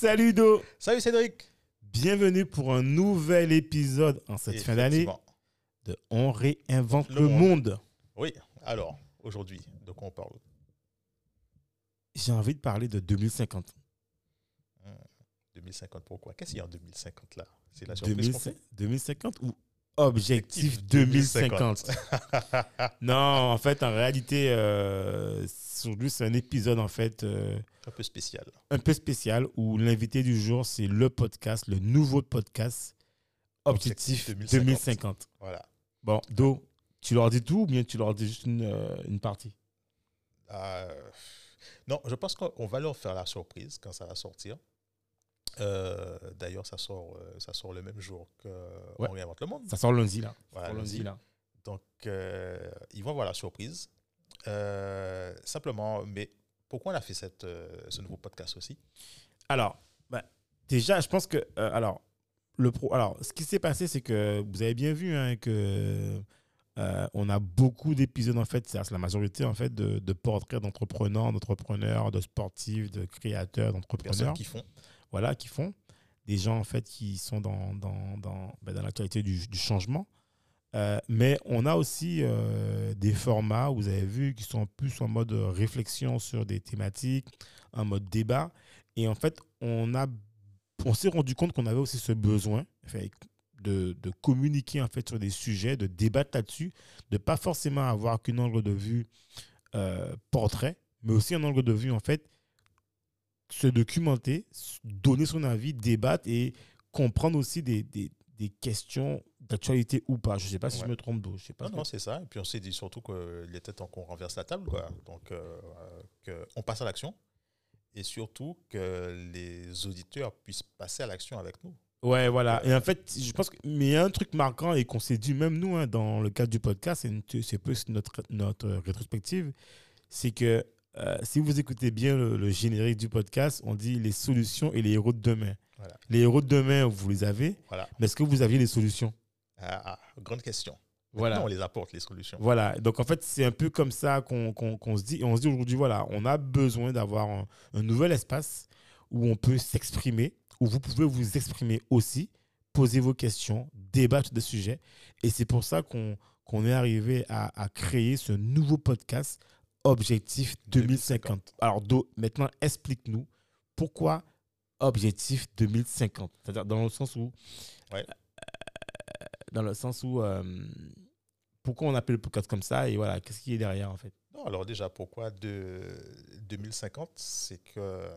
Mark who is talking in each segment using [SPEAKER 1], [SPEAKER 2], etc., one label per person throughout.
[SPEAKER 1] Salut Do,
[SPEAKER 2] Salut Cédric.
[SPEAKER 1] bienvenue pour un nouvel épisode en cette fin d'année de On réinvente le,
[SPEAKER 2] Le
[SPEAKER 1] monde.
[SPEAKER 2] monde. Oui, alors, aujourd'hui, de quoi on parle?
[SPEAKER 1] J'ai envie de parler de 2050.
[SPEAKER 2] 2050, pourquoi? Qu'est-ce qu'il y a en 2050 là? C'est la surprise qu'on
[SPEAKER 1] 2050
[SPEAKER 2] fait
[SPEAKER 1] 2050 ou objectif 2050 Non, en fait, en réalité, euh, aujourd'hui, c'est un épisode en fait euh,
[SPEAKER 2] Un peu spécial.
[SPEAKER 1] un peu spécial où l'invité du jour, c'est le podcast, le nouveau podcast Objectif
[SPEAKER 2] Objectif
[SPEAKER 1] 2050.
[SPEAKER 2] 2050. Voilà.
[SPEAKER 1] Bon, Do, tu leur dis tout ou bien tu leur dis juste une, euh, une partie?
[SPEAKER 2] Non, je pense qu'on va leur faire la surprise quand ça va sortir. Euh, D'ailleurs, ça sort, euh, ça sort le même jour que
[SPEAKER 1] Ouais.
[SPEAKER 2] On réinvente le monde.
[SPEAKER 1] Ça sort lundi, là.
[SPEAKER 2] Voilà,
[SPEAKER 1] lundi,
[SPEAKER 2] lundi.
[SPEAKER 1] là.
[SPEAKER 2] Donc, euh, ils vont avoir la surprise. Euh, simplement, mais pourquoi on a fait cette, ce nouveau podcast aussi?
[SPEAKER 1] Alors, bah, déjà, je pense que. alors, le pro, alors, ce qui s'est passé, c'est que vous avez bien vu hein, que. euh, on a beaucoup d'épisodes, en fait, c'est la majorité, en fait, de, de portraits d'entrepreneurs, d'entrepreneurs, de sportifs, de créateurs, d'entrepreneurs,
[SPEAKER 2] qui font.
[SPEAKER 1] Voilà, qui font. Des gens, en fait, qui sont dans, dans, dans, bah, dans la qualité du, du changement. Euh, mais on a aussi euh, des formats, vous avez vu, qui sont plus en mode réflexion sur des thématiques, en mode débat. Et en fait, on, a, on s'est rendu compte qu'on avait aussi ce besoin de, de communiquer en fait, sur des sujets, de débattre là-dessus, de pas forcément avoir qu'un angle de vue euh, portrait, mais aussi un angle de vue, en fait, se documenter, donner son avis, débattre et comprendre aussi des, des, des questions d'actualité ou pas. Je ne sais pas si je me trompe d'eau. Je sais pas.
[SPEAKER 2] Non,
[SPEAKER 1] ce
[SPEAKER 2] non,
[SPEAKER 1] que-
[SPEAKER 2] c'est ça. Et puis on s'est dit surtout qu'il était temps qu'on renverse la table, quoi. Donc, euh, qu'on passe à l'action. Et surtout que les auditeurs puissent passer à l'action avec nous.
[SPEAKER 1] Ouais, voilà. Et en fait, je pense que. Mais il y a un truc marquant et qu'on s'est dit, même nous, hein, dans le cadre du podcast, c'est plus notre, notre rétrospective, c'est que euh, si vous écoutez bien le, le générique du podcast, on dit les solutions et les héros de demain.
[SPEAKER 2] Voilà.
[SPEAKER 1] Les héros de demain, vous les avez,
[SPEAKER 2] Voilà.
[SPEAKER 1] mais est-ce que vous aviez les solutions?
[SPEAKER 2] Ah, ah, grande question.
[SPEAKER 1] Voilà.
[SPEAKER 2] Maintenant, on les apporte, les solutions.
[SPEAKER 1] Voilà, donc en fait, c'est un peu comme ça qu'on se dit. Et on se dit aujourd'hui, voilà, on a besoin d'avoir un, un nouvel espace où on peut s'exprimer, où vous pouvez vous exprimer aussi, poser vos questions, débattre des sujets. Et c'est pour ça qu'on est arrivé à, à créer ce nouveau podcast Objectif 2050. Alors, Do, maintenant, explique-nous pourquoi Objectif 2050 C'est-à-dire dans le sens où.
[SPEAKER 2] Ouais.
[SPEAKER 1] euh, dans le sens où. euh, pourquoi on appelle le podcast comme ça et voilà, qu'est-ce qui est derrière en fait?
[SPEAKER 2] Non, alors déjà, pourquoi de 2050 C'est que,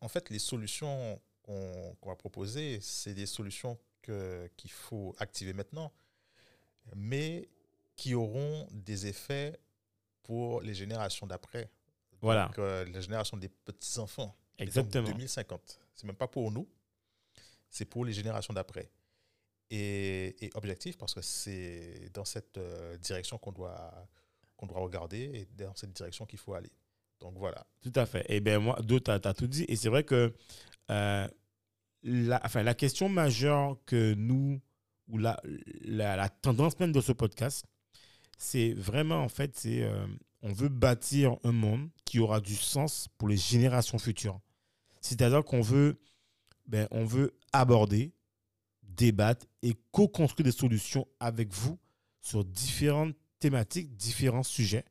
[SPEAKER 2] en fait, les solutions qu'on va proposer, c'est des solutions qu'il faut activer maintenant, mais qui auront des effets pour les générations d'après.
[SPEAKER 1] Voilà.
[SPEAKER 2] Donc, euh, la génération des petits-enfants.
[SPEAKER 1] Exactement.
[SPEAKER 2] 2050. C'est même pas pour nous, c'est pour les générations d'après. Et, et objectif, parce que c'est dans cette euh, direction qu'on doit, qu'on doit regarder et dans cette direction qu'il faut aller. Donc voilà.
[SPEAKER 1] Tout à fait. Et bien, moi, d'autres, tu as, tout dit. Et c'est vrai que euh, la, enfin, la question majeure que nous, ou la, la, la tendance même de ce podcast, c'est vraiment, en fait, c'est euh, on veut bâtir un monde qui aura du sens pour les générations futures. C'est-à-dire qu'on veut, ben, on veut aborder, débattre et co-construire des solutions avec vous sur différentes thématiques, différents sujets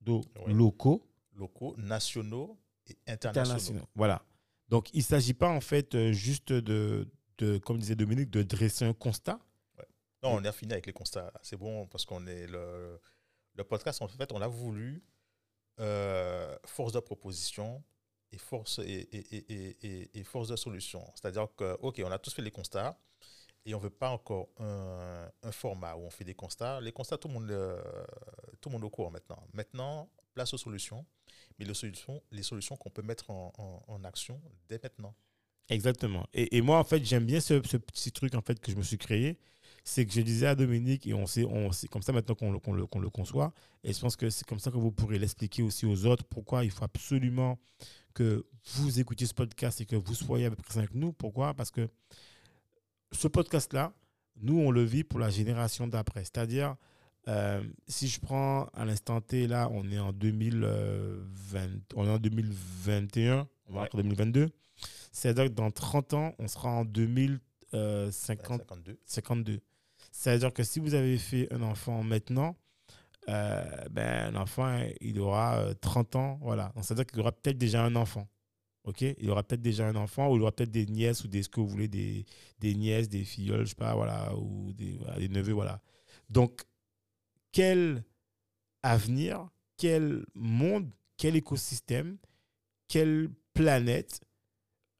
[SPEAKER 1] donc, locaux,
[SPEAKER 2] Locaux, nationaux et internationaux.
[SPEAKER 1] internationaux. Voilà. Donc, il ne s'agit pas, en fait, euh, juste de, de, comme disait Dominique, de dresser un constat.
[SPEAKER 2] Non, on a fini avec les constats. C'est bon parce qu'on est le, le podcast, en fait, on a voulu euh, force de proposition et force, et, et, et, et, force de solution. C'est-à-dire que, OK, on a tous fait les constats et on ne veut pas encore un, un, format où on fait des constats. Les constats, tout le monde, euh, tout le monde au courant maintenant. Maintenant, place aux solutions. mais les solutions, les solutions qu'on peut mettre en, action dès maintenant.
[SPEAKER 1] Exactement. Et, et moi, en fait, j'aime bien ce, ce petit truc en fait que je me suis créé. C'est que je disais à Dominique, et on sait, on, c'est comme ça maintenant qu'on le, qu'on le, conçoit. Et je pense que c'est comme ça que vous pourrez l'expliquer aussi aux autres. Pourquoi il faut absolument que vous écoutiez ce podcast et que vous soyez avec avec nous. Pourquoi? Parce que ce podcast-là, nous, on le vit pour la génération d'après. C'est-à-dire, euh, si je prends à l'instant T, là, on est en 2020, on est en 2021, on va
[SPEAKER 2] Ouais.
[SPEAKER 1] en 2022. C'est-à-dire que dans 30 ans, on sera en 2050,
[SPEAKER 2] 52.
[SPEAKER 1] 52. C'est-à-dire que si vous avez fait un enfant maintenant, euh, ben, l'enfant, il aura euh, 30 ans. Voilà. C'est-à-dire qu'il aura peut-être déjà un enfant. OK? Il aura peut-être déjà un enfant ou il aura peut-être des nièces ou des, ce que vous voulez, des, des nièces, des je sais pas, voilà, ou des, des neveux, voilà. Donc, quel avenir, quel monde, quel écosystème, quelle planète,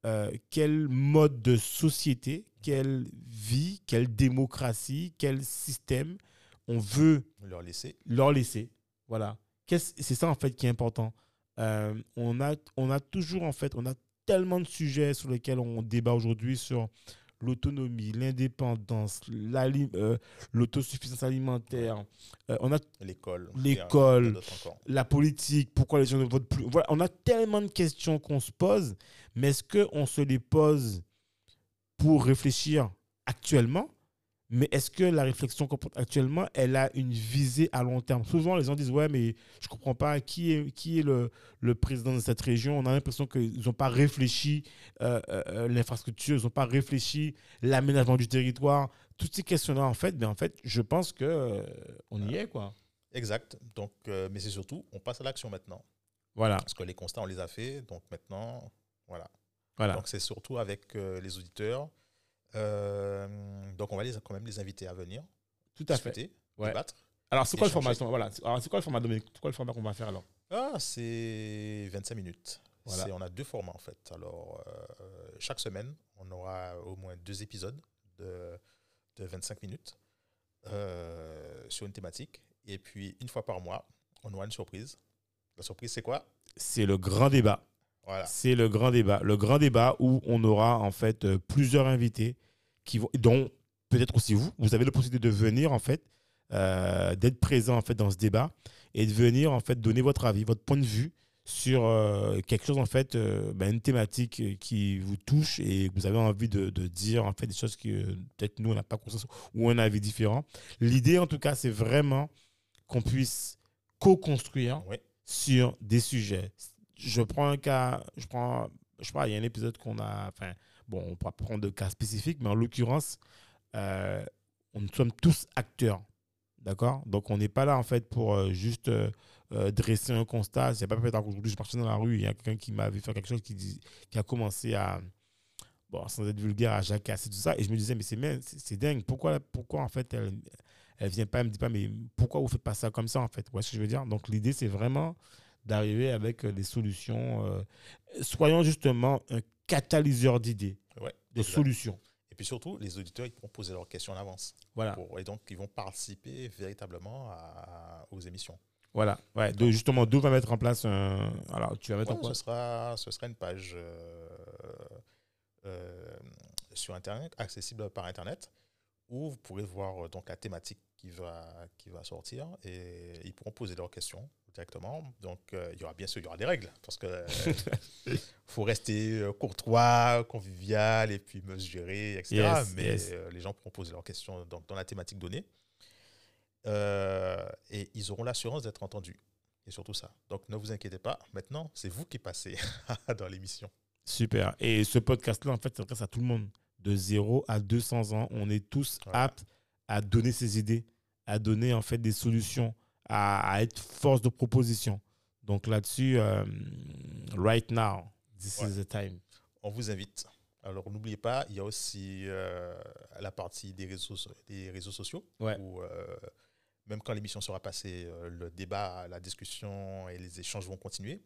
[SPEAKER 1] euh, quel mode de société, quelle vie, quelle démocratie, quel système on veut
[SPEAKER 2] Leur laisser.
[SPEAKER 1] leur laisser. Voilà. C'est ça en fait qui est important. Euh, on, a, on a toujours en fait, on a tellement de sujets sur lesquels on débat aujourd'hui sur l'autonomie, l'indépendance, euh, l'autosuffisance alimentaire. Euh, on a
[SPEAKER 2] L'école.
[SPEAKER 1] La politique, pourquoi les gens ne votent plus? Voilà, on a tellement de questions qu'on se pose, mais est-ce qu'on se les pose pour réfléchir actuellement? Mais est-ce que la réflexion qu'on porte actuellement, elle a une visée à long terme? Souvent, les gens disent Ouais, mais je ne comprends pas qui est, qui est le, le président de cette région. On a l'impression qu'ils n'ont pas réfléchi euh, euh, l'infrastructure, ils n'ont pas réfléchi l'aménagement du territoire. Toutes ces questions-là, en fait, ben, en fait, je pense que euh, on y est, quoi.
[SPEAKER 2] Exact. Donc, euh, mais c'est surtout, on passe à l'action maintenant.
[SPEAKER 1] Voilà,
[SPEAKER 2] Parce que les constats, on les a faits. Donc maintenant, voilà.
[SPEAKER 1] voilà.
[SPEAKER 2] Donc c'est surtout avec euh, les auditeurs. Euh, donc on va les, quand même les inviter à venir
[SPEAKER 1] Tout à fait.
[SPEAKER 2] discuter,
[SPEAKER 1] Ouais.
[SPEAKER 2] débattre.
[SPEAKER 1] Alors, c'est quoi le format Voilà. Alors, c'est quoi le format, Dominique? C'est quoi le format qu'on va faire alors?
[SPEAKER 2] Ah, c'est 25 minutes.
[SPEAKER 1] Voilà.
[SPEAKER 2] On a deux formats en fait. Alors, euh, chaque semaine, on aura au moins deux épisodes de, de 25 minutes euh, sur une thématique. Et puis, une fois par mois, on aura une surprise. La surprise, c'est quoi?
[SPEAKER 1] C'est le grand débat.
[SPEAKER 2] Voilà.
[SPEAKER 1] C'est le grand débat. Le grand débat où on aura en fait euh, plusieurs invités qui vont, dont peut-être aussi vous. Vous avez la possibilité de venir en fait, euh, d'être présent en fait dans ce débat et de venir en fait donner votre avis, votre point de vue sur euh, quelque chose en fait, ben, une thématique qui vous touche et que vous avez envie de, de dire en fait des choses que peut-être nous on n'a pas conscience ou un avis différent. L'idée en tout cas c'est vraiment qu'on puisse co-construire
[SPEAKER 2] Oui.
[SPEAKER 1] sur des sujets. Je prends un cas, je prends, je sais pas, il y a un épisode qu'on a, enfin, bon, on pourra prendre de cas spécifiques, mais en l'occurrence, euh, nous sommes tous acteurs, d'accord? Donc, on n'est pas là, en fait, pour euh, juste euh, euh, dresser un constat. C'est pas peut-être qu'aujourd'hui, je marchais dans la rue, il y a quelqu'un qui m'avait fait quelque chose qui, a commencé à, bon, sans être vulgaire, à jacasser tout ça, et je me disais, mais c'est dingue, pourquoi, pourquoi, en fait, elle, elle vient pas, elle me dit pas, mais pourquoi vous faites pas ça comme ça, en fait? Vous voyez ce que je veux dire? Donc, l'idée, c'est vraiment d'arriver avec euh, des solutions. euh, soyons justement un catalyseur d'idées,
[SPEAKER 2] Ouais,
[SPEAKER 1] de solutions.
[SPEAKER 2] Et puis surtout, les auditeurs, ils pourront poser leurs questions en avance.
[SPEAKER 1] Voilà,
[SPEAKER 2] Pour- et donc, ils vont participer véritablement à- aux émissions.
[SPEAKER 1] voilà. Ouais, de, justement, d'où va mettre en place un. Alors, tu vas mettre en quoi
[SPEAKER 2] ce, sera, ce sera une page euh, euh, sur Internet, accessible par Internet, où vous pourrez voir donc la thématique qui va, qui va sortir et ils pourront poser leurs questions directement. Donc, euh, il y aura bien sûr il y aura des règles parce que euh, faut rester euh, courtois, convivial et puis mesurer, etc.
[SPEAKER 1] Yes,
[SPEAKER 2] Mais
[SPEAKER 1] yes.
[SPEAKER 2] euh, les gens pourront poser leurs questions donc, dans la thématique donnée. Et ils auront l'assurance d'être entendus. Et surtout ça. Donc ne vous inquiétez pas, maintenant, c'est vous qui passez dans l'émission.
[SPEAKER 1] Super. Et ce podcast-là, en fait, s'adresse à tout le monde. De 0 à 200 ans, on est tous
[SPEAKER 2] Voilà.
[SPEAKER 1] aptes à donner ses idées, à donner en fait des solutions, à, à être force de proposition. Donc là-dessus, euh, right now, this
[SPEAKER 2] Ouais.
[SPEAKER 1] is the time.
[SPEAKER 2] On vous invite. Alors n'oubliez pas, il y a aussi euh, la partie des réseaux, des réseaux sociaux,
[SPEAKER 1] Ouais.
[SPEAKER 2] où euh, même quand l'émission sera passée, le débat, la discussion et les échanges vont continuer.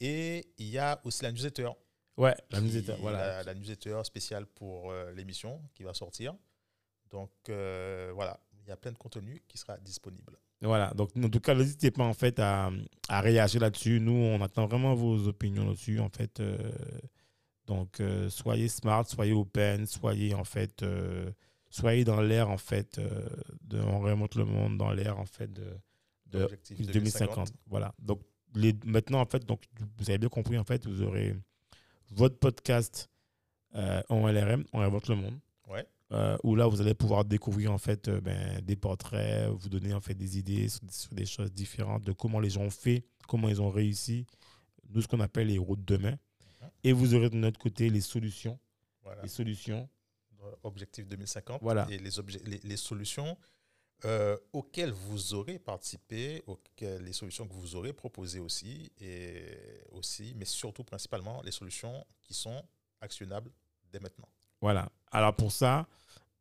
[SPEAKER 2] Et il y a aussi la newsletter.
[SPEAKER 1] Ouais, la newsletter, voilà.
[SPEAKER 2] La, la newsletter spéciale pour l'émission qui va sortir. Donc voilà, il y a plein de contenu qui sera disponible.
[SPEAKER 1] Voilà, donc en tout cas, n'hésitez pas en fait à, à réagir là-dessus. Nous, on attend vraiment vos opinions là-dessus. En fait, euh, donc euh, soyez smart, soyez open, soyez en fait, euh, soyez dans l'air en fait. de, on remonte le monde dans l'air en fait de, de
[SPEAKER 2] Objectif
[SPEAKER 1] 2050. Voilà. Donc les, maintenant en fait, donc vous avez bien compris en fait, vous aurez votre podcast en LRM, on réinvente le monde. Euh, où là, vous allez pouvoir découvrir en fait euh, ben, des portraits, vous donner en fait des idées sur, sur des choses différentes, de comment les gens ont fait, comment ils ont réussi, nous ce qu'on appelle les routes de demain. Et vous aurez de notre côté les solutions,
[SPEAKER 2] Voilà.
[SPEAKER 1] les solutions.
[SPEAKER 2] Objectif 2050
[SPEAKER 1] Voilà.
[SPEAKER 2] et les, obje- les, les solutions euh, auxquelles vous aurez participé, auxquelles, les solutions que vous aurez proposées aussi, et aussi, mais surtout principalement les solutions qui sont actionnables dès maintenant.
[SPEAKER 1] Voilà. Alors pour ça,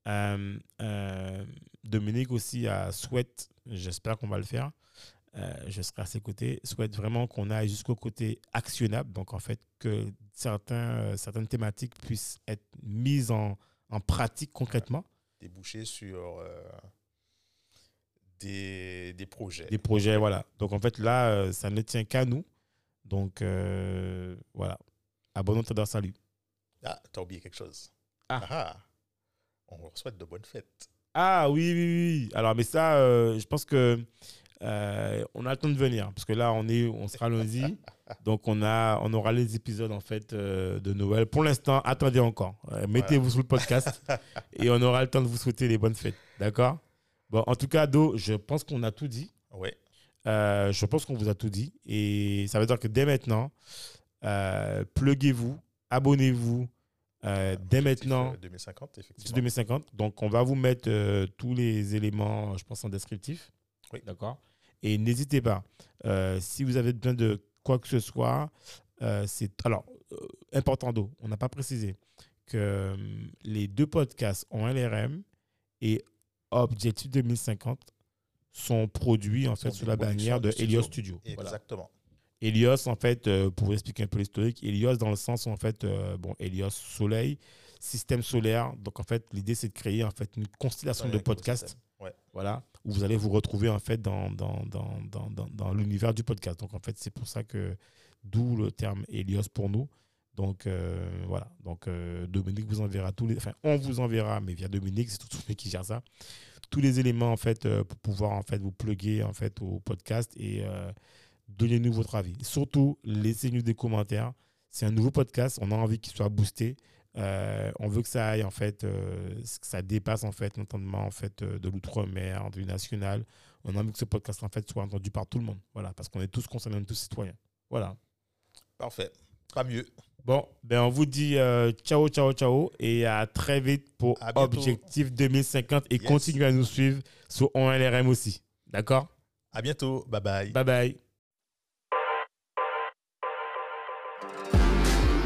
[SPEAKER 1] euh, euh, Dominique aussi a souhaite, j'espère qu'on va le faire, euh, je serai à ses côtés, souhaite vraiment qu'on aille jusqu'au côté actionnable. Donc en fait, que certains, euh, certaines thématiques puissent être mises en, en pratique concrètement.
[SPEAKER 2] Déboucher sur euh, des, des projets.
[SPEAKER 1] Des projets, voilà. Donc en fait, là, euh, ça ne tient qu'à nous. Donc euh, voilà. Abonnons-toi dans salut.
[SPEAKER 2] Ah, t'as oublié quelque chose.
[SPEAKER 1] Ah.
[SPEAKER 2] Ah, On vous souhaite de bonnes fêtes.
[SPEAKER 1] Ah oui, oui, oui. Alors, mais ça, euh, je pense que euh, on a le temps de venir parce que là, on est, on sera lundi, donc on a, on aura les épisodes en fait euh, de Noël. Pour l'instant, attendez encore. Mettez-vous sur le podcast et on aura le temps de vous souhaiter les bonnes fêtes. D'accord? Bon, en tout cas, Do, je pense qu'on a tout dit.
[SPEAKER 2] Ouais.
[SPEAKER 1] Je pense qu'on vous a tout dit et ça veut dire que dès maintenant, pluguez-vous, abonnez-vous. Euh, dès
[SPEAKER 2] Objectif,
[SPEAKER 1] maintenant,
[SPEAKER 2] euh, 2050,
[SPEAKER 1] c'est
[SPEAKER 2] effectivement.
[SPEAKER 1] 2050. Donc, on va vous mettre euh, tous les éléments, je pense, en descriptif.
[SPEAKER 2] Oui.
[SPEAKER 1] D'accord. Et n'hésitez pas, euh, si vous avez besoin de quoi que ce soit, euh, c'est. Alors, euh, important d'eau, on n'a pas précisé que euh, les deux podcasts en LRM et Objectif 2050 sont produits en fait sous la bannière
[SPEAKER 2] de studio.
[SPEAKER 1] Helios Studio. Voilà. Helios, en fait, euh, pour vous expliquer un peu l'historique, Helios dans le sens, en fait, euh, bon, Helios, soleil, système solaire. Donc, en fait, l'idée, c'est de créer, en fait, une constellation de podcasts.
[SPEAKER 2] Ouais.
[SPEAKER 1] voilà, où vous allez vous retrouver, en fait, dans, dans, dans, dans, dans, l'univers du podcast. Donc, en fait, c'est pour ça que, d'où le terme Helios pour nous. Donc, euh, voilà. Donc, euh, Dominique vous enverra tous les... Enfin, on vous enverra, mais via Dominique, c'est tout lui qui gère ça, tous les éléments, en fait, pour pouvoir, en fait, vous plugger, en fait, au podcast et... Donnez-nous votre avis. Surtout, laissez-nous des commentaires. C'est un nouveau podcast. On a envie qu'il soit boosté. Euh, on veut que ça aille, en fait, euh, que ça dépasse, en fait, l'entendement, en fait, euh, de l'outre-mer, du national. On a envie que ce podcast, en fait, soit entendu par tout le monde. Voilà, parce qu'on est tous concernés, on est tous citoyens. Voilà.
[SPEAKER 2] Parfait. Pas mieux.
[SPEAKER 1] Bon, ben on vous dit euh, ciao, ciao, ciao et à très vite pour. Objectif 2050 et
[SPEAKER 2] Yes.
[SPEAKER 1] continuez à nous suivre sur ONLRM aussi. D'accord?
[SPEAKER 2] À bientôt. Bye bye.
[SPEAKER 1] Bye bye.